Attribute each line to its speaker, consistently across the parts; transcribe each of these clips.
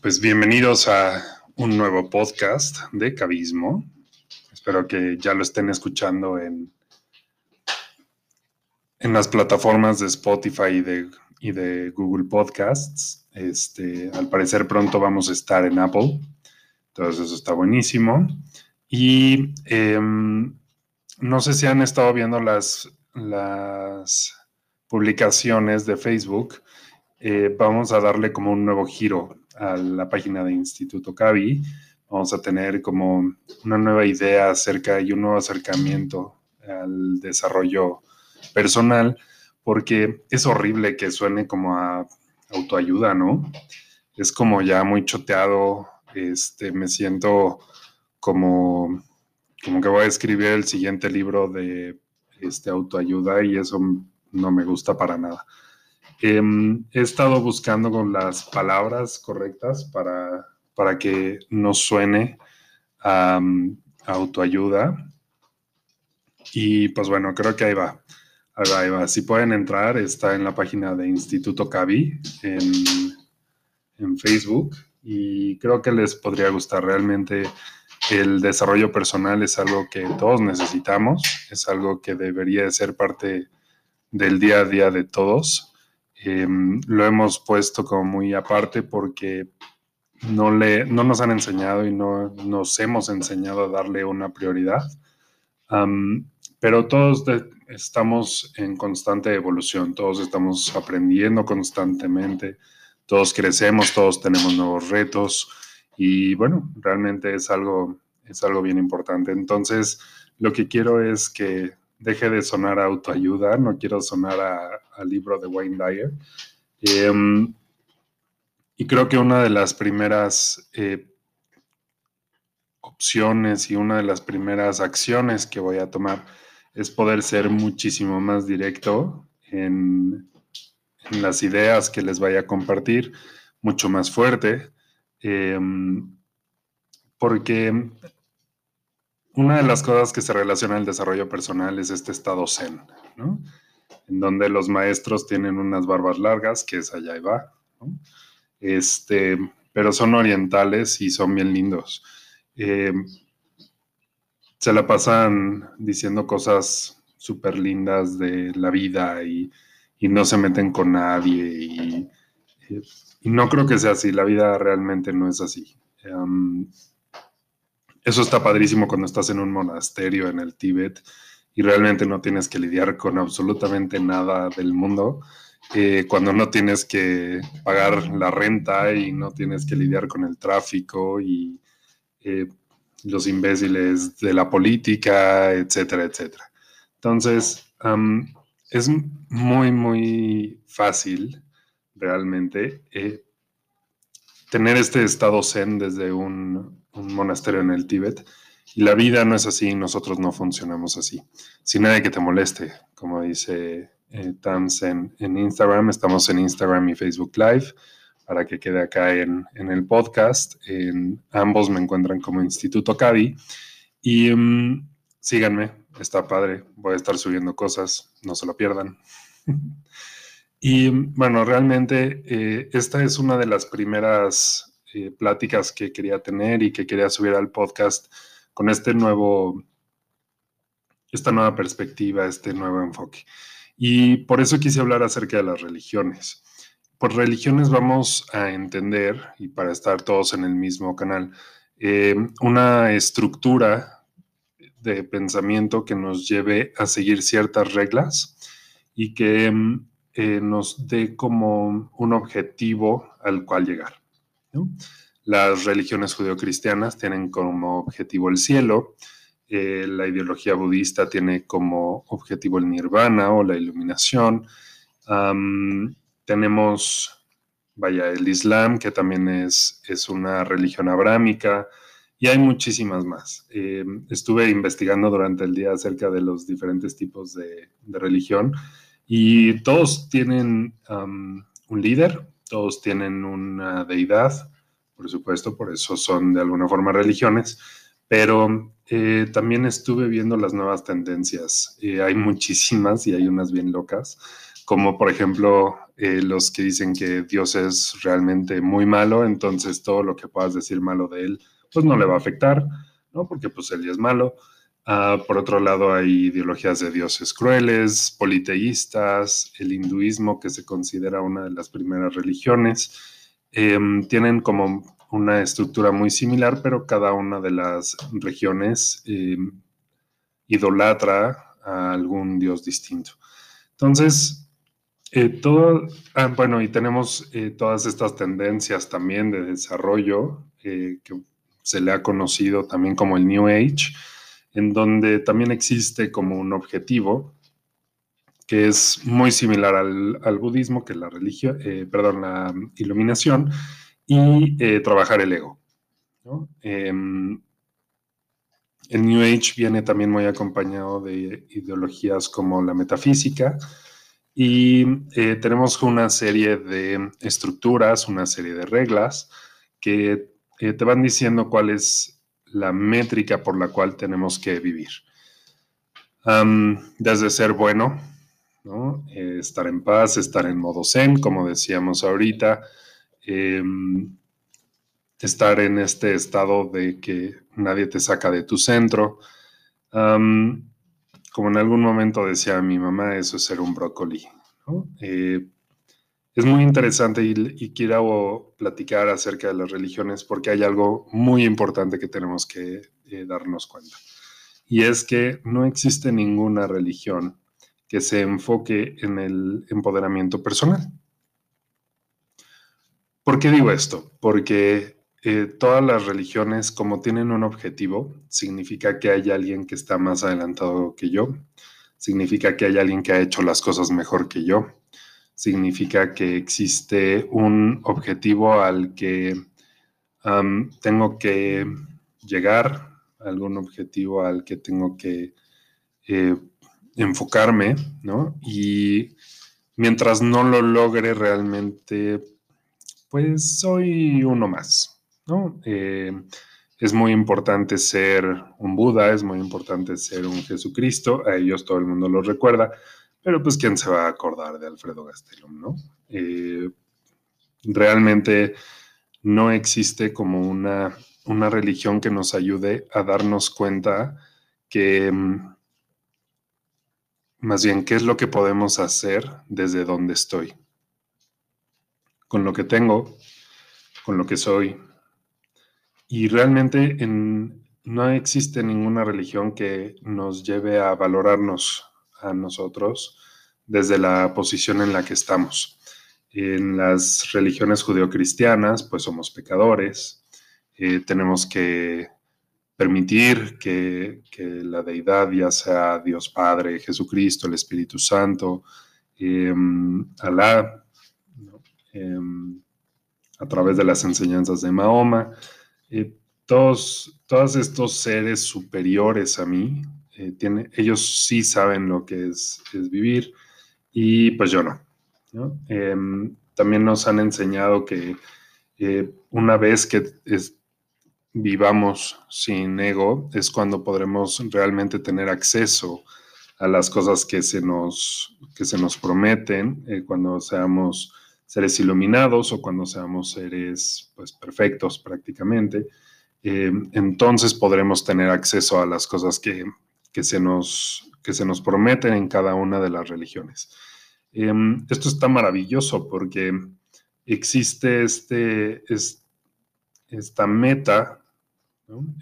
Speaker 1: Pues bienvenidos a un nuevo podcast de Cabismo. Espero que ya lo estén escuchando en, en las plataformas de Spotify y de, Google Podcasts. Este, al parecer pronto vamos a estar en Apple. Entonces eso está buenísimo. Y em, no sé si han estado viendo las, las publicaciones de Facebook. Eh, vamos a darle como un nuevo giro a la página de Instituto Cavi. Vamos a tener como una nueva idea acerca y un nuevo acercamiento al desarrollo personal, porque es horrible que suene como a autoayuda, ¿no? Es como ya muy choteado, este, me siento como, como que voy a escribir el siguiente libro de este, autoayuda y eso no me gusta para nada. Em, he estado buscando con las palabras correctas para, para que no suene a, autoayuda. Y pues bueno, creo que ahí va. Ahí va, Si pueden entrar, está en la página de Instituto Cavi en, en Facebook y creo que les podría gustar. Realmente el desarrollo personal es algo que todos necesitamos, es algo que debería de ser parte del día a día de todos Em, lo hemos puesto como muy aparte porque no, le, no nos han enseñado y no nos hemos enseñado a darle una prioridad. pero todos estamos en constante evolución, todos estamos aprendiendo constantemente, todos crecemos, todos tenemos nuevos retos y bueno, realmente es algo, es algo bien importante. Entonces, lo que quiero es que deje de sonar a autoayuda, no quiero sonar al libro de Wayne Dyer. Em, y creo que una de las primeras eh, opciones y una de las primeras acciones que voy a tomar es poder ser muchísimo más directo en, las ideas que les vaya a compartir, mucho más fuerte, em, porque una de las cosas que se relaciona al desarrollo personal es este estado zen, ¿no? En donde los maestros tienen unas barbas largas, que es allá y va, ¿no? Este, pero son orientales y son bien lindos. Eh, se la pasan diciendo cosas súper lindas de la vida y, no se meten con nadie. Y, no creo que sea así, la vida realmente no es así. Em, eso está padrísimo cuando estás en un monasterio en el Tíbet y realmente no tienes que lidiar con absolutamente nada del mundo. Eh, cuando no tienes que pagar la renta y no tienes que lidiar con el tráfico y eh, los imbéciles de la política, etcétera, etcétera. Entonces, es muy, muy fácil realmente eh, tener este estado zen desde un, un monasterio en el Tíbet. Y la vida no es así, nosotros no funcionamos así. Sin nadie que te moleste, como dice eh, Tams en, Instagram, estamos en Instagram y Facebook Live para que quede acá en, el podcast. En ambos me encuentran como Instituto Cadi. Y mm, síganme, está padre, voy a estar subiendo cosas, no se lo pierdan. y bueno, realmente eh, esta es una de las primeras eh, pláticas que quería tener y que quería subir al podcast con este nuevo, esta nueva perspectiva, este nuevo enfoque. Y por eso quise hablar acerca de las religiones. Por religiones vamos a entender, y para estar todos en el mismo canal, eh, una estructura de pensamiento que nos lleve a seguir ciertas reglas y que eh, nos dé como un objetivo al cual llegar. Las religiones judeocristianas tienen como objetivo el cielo, eh, la ideología budista tiene como objetivo el nirvana o la iluminación. tenemos, vaya, el Islam, que también es, es una religión abrámica, y hay muchísimas más. Eh, estuve investigando durante el día acerca de los diferentes tipos de, religión y todos tienen un líder, todos tienen una deidad, por supuesto, por eso son de alguna forma religiones, pero eh, también estuve viendo las nuevas tendencias. hay muchísimas y hay unas bien locas, como por ejemplo eh, los que dicen que Dios es realmente muy malo, entonces todo lo que puedas decir malo de él, pues no le va a afectar, ¿no? Porque pues él ya es malo. Ah, por otro lado, hay ideologías de dioses crueles, politeístas, el hinduismo, que se considera una de las primeras religiones, em, tienen como una estructura muy similar, pero cada una de las regiones em, idolatra a algún dios distinto. Entonces, eh, todo, ah, bueno, y tenemos eh, todas estas tendencias también de desarrollo eh, que se le ha conocido también como el New Age, en donde también existe como un objetivo que es muy similar al, budismo, que es la religión, perdón, la iluminación, y trabajar el ego. Em, el New Age viene también muy acompañado de ideologías como la metafísica, y eh, tenemos una serie de estructuras, una serie de reglas que eh, te van diciendo cuál es la métrica por la cual tenemos que vivir. desde ser bueno, eh, estar en paz, estar en modo zen, como decíamos ahorita, em, estar en este estado de que nadie te saca de tu centro como en algún momento decía mi mamá, eso es ser un brócoli. Eh, es muy interesante y, quiero platicar acerca de las religiones porque hay algo muy importante que tenemos que eh, darnos cuenta. Y es que no existe ninguna religión que se enfoque en el empoderamiento personal. ¿Por qué digo esto? Porque eh, todas las religiones, como tienen un objetivo, significa que hay alguien que está más adelantado que yo, significa que hay alguien que ha hecho las cosas mejor que yo, significa que existe un objetivo al que tengo que llegar, algún objetivo al que tengo que eh, enfocarme, ¿no? Y mientras no lo logre realmente, pues soy uno más. Eh, es muy importante ser un Buda, es muy importante ser un Jesucristo, a ellos todo el mundo lo recuerda, pero pues quién se va a acordar de Alfredo Gastelum, ¿no? Eh, realmente no existe como una, una religión que nos ayude a darnos cuenta que, mm, más bien, qué es lo que podemos hacer desde donde estoy, con lo que tengo, con lo que soy, y realmente no existe ninguna religión que nos lleve a valorarnos a nosotros desde la posición en la que estamos. En las religiones judeocristianas, pues somos pecadores, eh, tenemos que permitir que, la deidad, ya sea Dios Padre, Jesucristo, el Espíritu Santo, em, Alá, em, a través de las enseñanzas de Mahoma, eh, todos, todos estos seres superiores a mí, eh, ellos sí saben lo que es, vivir y pues yo no. Em, también nos han enseñado que eh, una vez que vivamos sin ego es cuando podremos realmente tener acceso a las cosas que se nos, que se nos prometen cuando seamos seres iluminados o cuando seamos seres pues, perfectos prácticamente, eh, entonces podremos tener acceso a las cosas que, se nos, que se nos prometen en cada una de las religiones. Em, esto está maravilloso porque existe este, esta meta,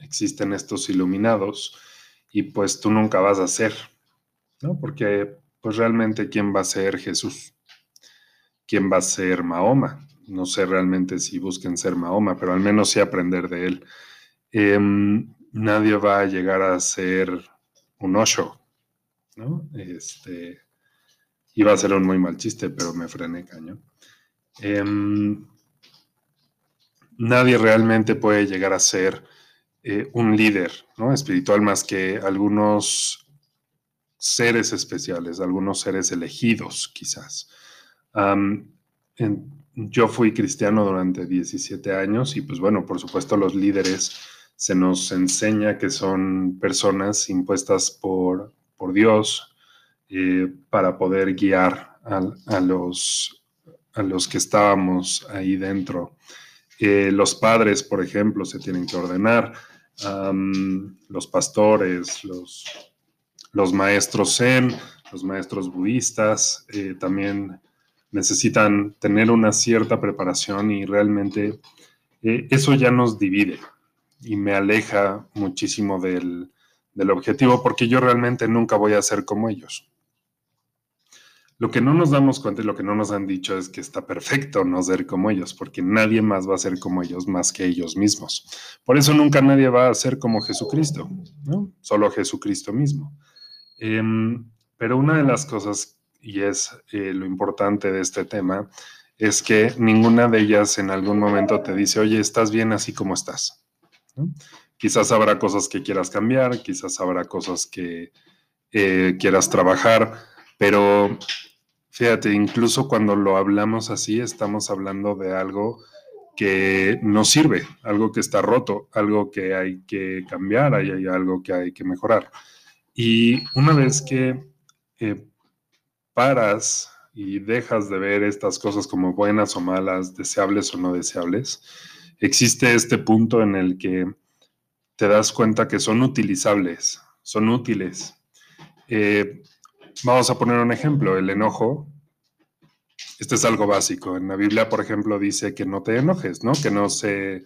Speaker 1: existen estos iluminados y pues tú nunca vas a ser, ¿no? porque pues realmente quién va a ser Jesús quién va a ser Mahoma. No sé realmente si busquen ser Mahoma, pero al menos sí aprender de él. Em, nadie va a llegar a ser un Osho, ¿no? Este, iba a ser un muy mal chiste, pero me frené caño. Em, nadie realmente puede llegar a ser eh, un líder ¿no? espiritual más que algunos seres especiales, algunos seres elegidos quizás yo fui cristiano durante 17 años y pues bueno, por supuesto los líderes se nos enseña que son personas impuestas por, por Dios eh, para poder guiar a, los, a los que estábamos ahí dentro. Eh, los padres, por ejemplo, se tienen que ordenar, los pastores, los, los maestros zen, los maestros budistas, eh, también necesitan tener una cierta preparación y realmente eso ya nos divide y me aleja muchísimo del, del objetivo porque yo realmente nunca voy a ser como ellos. Lo que no nos damos cuenta y lo que no nos han dicho es que está perfecto no ser como ellos, porque nadie más va a ser como ellos más que ellos mismos. Por eso nunca nadie va a ser como Jesucristo, ¿no? Solo Jesucristo mismo. Em, pero una de las cosas, y es eh, lo importante de este tema, es que ninguna de ellas en algún momento te dice, oye, estás bien así como estás. Quizás habrá cosas que quieras cambiar, quizás habrá cosas que eh, quieras trabajar, pero fíjate, incluso cuando lo hablamos así, estamos hablando de algo que no sirve, algo que está roto, algo que hay que cambiar, hay, algo que hay que mejorar. Y una vez que eh, paras y dejas de ver estas cosas como buenas o malas, deseables o no deseables, existe este punto en el que te das cuenta que son utilizables, son útiles. Eh, vamos a poner un ejemplo, el enojo. Este es algo básico. En la Biblia, por ejemplo, dice que no te enojes, ¿no? Que no se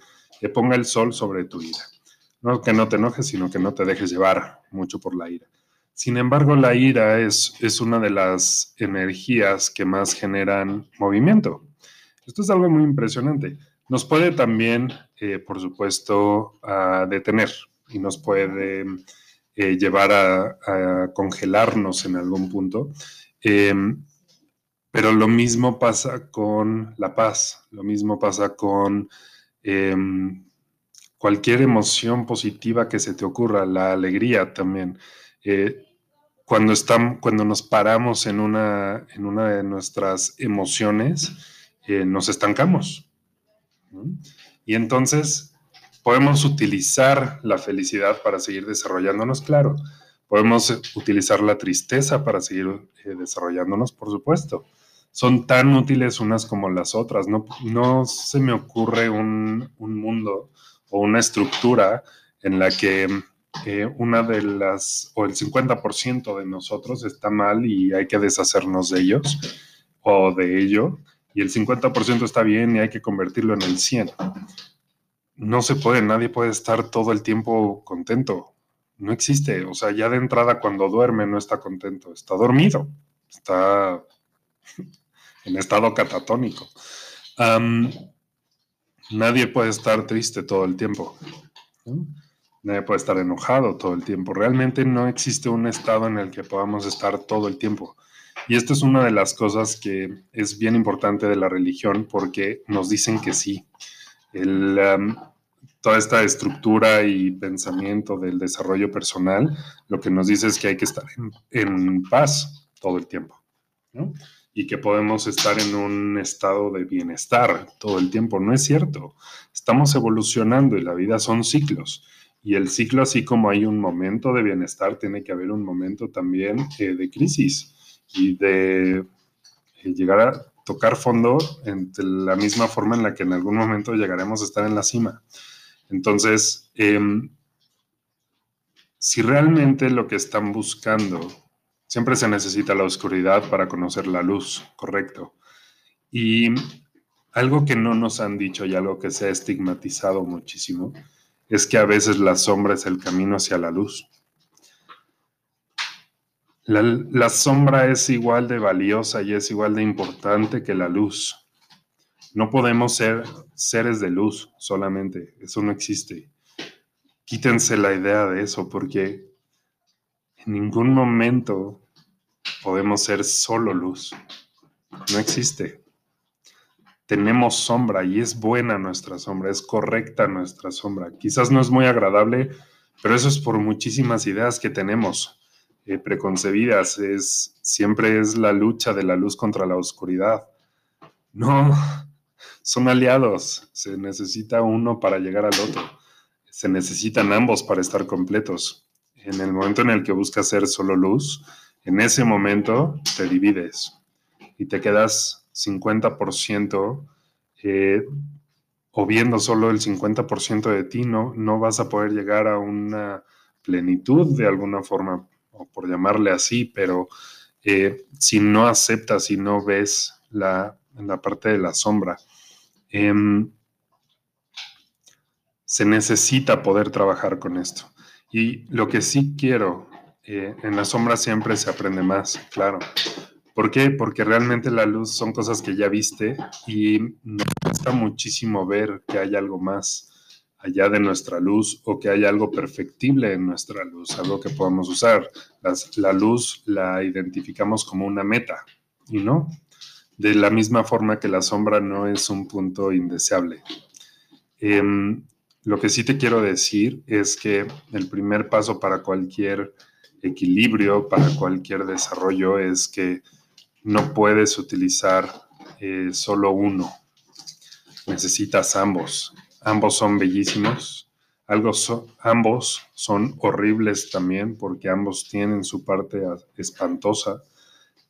Speaker 1: ponga el sol sobre tu ira. No que no te enojes, sino que no te dejes llevar mucho por la ira. Sin embargo, la ira es, es una de las energías que más generan movimiento. Esto es algo muy impresionante. Nos puede también, eh, por supuesto, detener y nos puede eh, llevar a, congelarnos en algún punto. Em, pero lo mismo pasa con la paz, lo mismo pasa con em, cualquier emoción positiva que se te ocurra, la alegría también. Eh, cuando, estamos, cuando nos paramos en una, en una de nuestras emociones, nos estancamos. Y entonces podemos utilizar la felicidad para seguir desarrollándonos, claro. Podemos utilizar la tristeza para seguir eh, desarrollándonos, por supuesto. Son tan útiles unas como las otras. No, no se me ocurre un, un mundo o una estructura en la que una de las, o el 50% de nosotros está mal y hay que deshacernos de ellos o de ello, y el 50% está bien y hay que convertirlo en el 100. No se puede, nadie puede estar todo el tiempo contento. No existe. O sea, ya de entrada cuando duerme no está contento, está dormido, está en estado catatónico. nadie puede estar triste todo el tiempo. Nadie puede estar enojado todo el tiempo. Realmente no existe un estado en el que podamos estar todo el tiempo. Y esto es una de las cosas que es bien importante de la religión porque nos dicen que sí. Um, toda esta estructura y pensamiento del desarrollo personal, lo que nos dice es que hay que estar en, paz todo el tiempo. y que podemos estar en un estado de bienestar todo el tiempo. No es cierto. Estamos evolucionando y la vida son ciclos. Y el ciclo, así como hay un momento de bienestar, tiene que haber un momento también eh, de crisis y de eh, llegar a tocar fondo en la misma forma en la que en algún momento llegaremos a estar en la cima. Entonces, em, si realmente lo que están buscando, siempre se necesita la oscuridad para conocer la luz, correcto. Y algo que no nos han dicho y algo que se ha estigmatizado muchísimo es que a veces la sombra es el camino hacia la luz. La, sombra es igual de valiosa y es igual de importante que la luz. No podemos ser seres de luz solamente, eso no existe. Quítense la idea de eso porque en ningún momento podemos ser solo luz. No existe tenemos sombra y es buena nuestra sombra, es correcta nuestra sombra. Quizás no es muy agradable, pero eso es por muchísimas ideas que tenemos eh, preconcebidas. Es, siempre es la lucha de la luz contra la oscuridad. No, son aliados. Se necesita uno para llegar al otro. Se necesitan ambos para estar completos. En el momento en el que buscas ser solo luz, en ese momento te divides y te quedas 50% eh, o viendo solo el 50% de ti, no, no vas a poder llegar a una plenitud de alguna forma, por llamarle así, pero eh, si no aceptas, si no ves la, la parte de la sombra, em, se necesita poder trabajar con esto. Y lo que sí quiero, eh, en la sombra siempre se aprende más, claro. ¿Por qué? Porque realmente la luz son cosas que ya viste y nos cuesta muchísimo ver que hay algo más allá de nuestra luz o que hay algo perfectible en nuestra luz, algo que podamos usar. la luz la identificamos como una meta y no. De la misma forma que la sombra no es un punto indeseable. Em, lo que sí te quiero decir es que el primer paso para cualquier equilibrio, para cualquier desarrollo, es que no puedes utilizar eh, solo uno. Necesitas ambos ambos son bellísimos, ambos son horribles también porque ambos tienen su parte espantosa,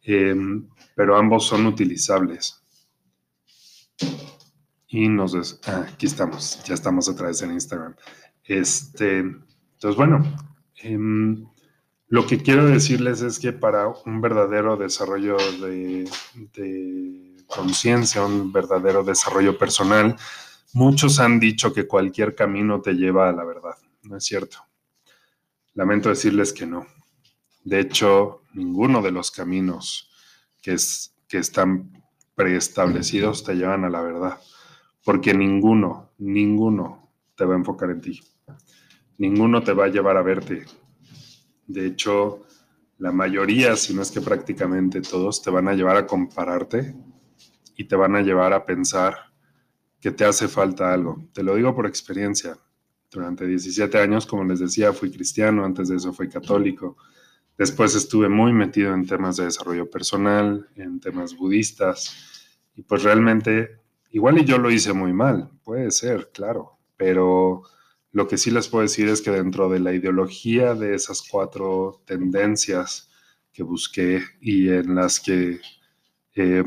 Speaker 1: em, pero ambos son utilizables. Y nos... Ah, aquí estamos, ya estamos otra vez en Instagram. Este, entonces, bueno, em, lo que quiero decirles es que para un verdadero desarrollo de conciencia, un verdadero desarrollo personal, Muchos han dicho que cualquier camino te lleva a la verdad. No es cierto. Lamento decirles que no. De hecho, ninguno de los caminos que, es, que están preestablecidos te llevan a la verdad. Porque ninguno, ninguno te va a enfocar en ti. Ninguno te va a llevar a verte. De hecho, la mayoría, si no es que prácticamente todos, te van a llevar a compararte y te van a llevar a pensar que te hace falta algo. Te lo digo por experiencia. Durante 17 años, como les decía, fui cristiano, antes de eso fui católico. Después estuve muy metido en temas de desarrollo personal, en temas budistas. Y pues realmente, igual y yo lo hice muy mal, puede ser, claro. Pero lo que sí les puedo decir es que dentro de la ideología de esas cuatro tendencias que busqué y en las que eh,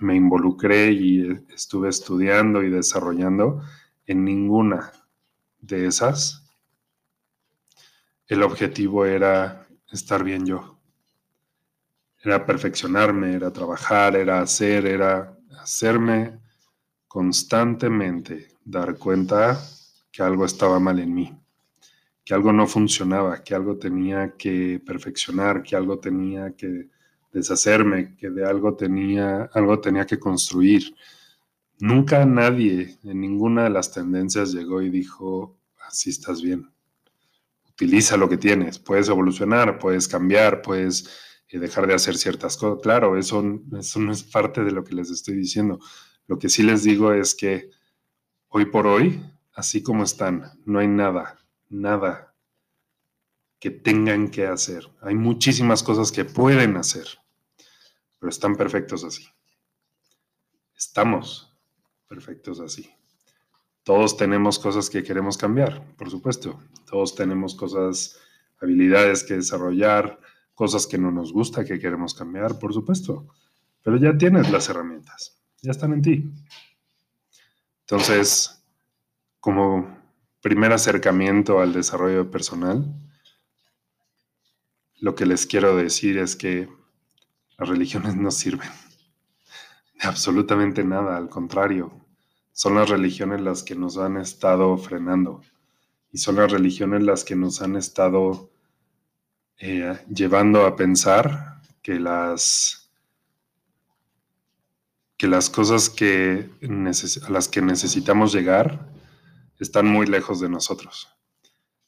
Speaker 1: me involucré y estuve estudiando y desarrollando, en ninguna de esas el objetivo era estar bien yo. Era perfeccionarme, era trabajar, era hacer, era hacerme constantemente dar cuenta que algo estaba mal en mí, que algo no funcionaba, que algo tenía que perfeccionar, que algo tenía que deshacerme, que de algo tenía, algo tenía que construir. Nunca nadie en ninguna de las tendencias llegó y dijo, así estás bien. Utiliza lo que tienes, puedes evolucionar, puedes cambiar, puedes eh, dejar de hacer ciertas cosas. Claro, eso, eso no es parte de lo que les estoy diciendo. Lo que sí les digo es que hoy por hoy, así como están, no hay nada, nada que tengan que hacer. Hay muchísimas cosas que pueden hacer pero están perfectos así. Estamos perfectos así. Todos tenemos cosas que queremos cambiar, por supuesto. Todos tenemos cosas, habilidades que desarrollar, cosas que no nos gusta que queremos cambiar, por supuesto. Pero ya tienes las herramientas, ya están en ti. Entonces, como primer acercamiento al desarrollo personal, lo que les quiero decir es que las religiones no sirven de absolutamente nada, al contrario, son las religiones las que nos han estado frenando y son las religiones las que nos han estado eh, llevando a pensar que las, que las cosas que a las que necesitamos llegar están muy lejos de nosotros.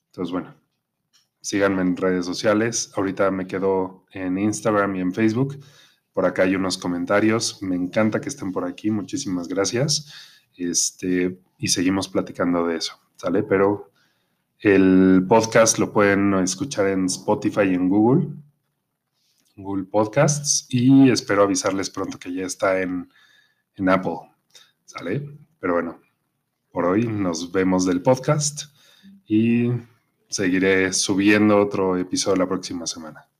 Speaker 1: Entonces, bueno, Síganme en redes sociales. Ahorita me quedo en Instagram y en Facebook. Por acá hay unos comentarios. Me encanta que estén por aquí. Muchísimas gracias. Este, y seguimos platicando de eso, ¿sale? Pero el podcast lo pueden escuchar en Spotify y en Google, Google Podcasts, y espero avisarles pronto que ya está en, en Apple, ¿sale? Pero bueno, por hoy nos vemos del podcast y seguiré subiendo otro episodio la próxima semana.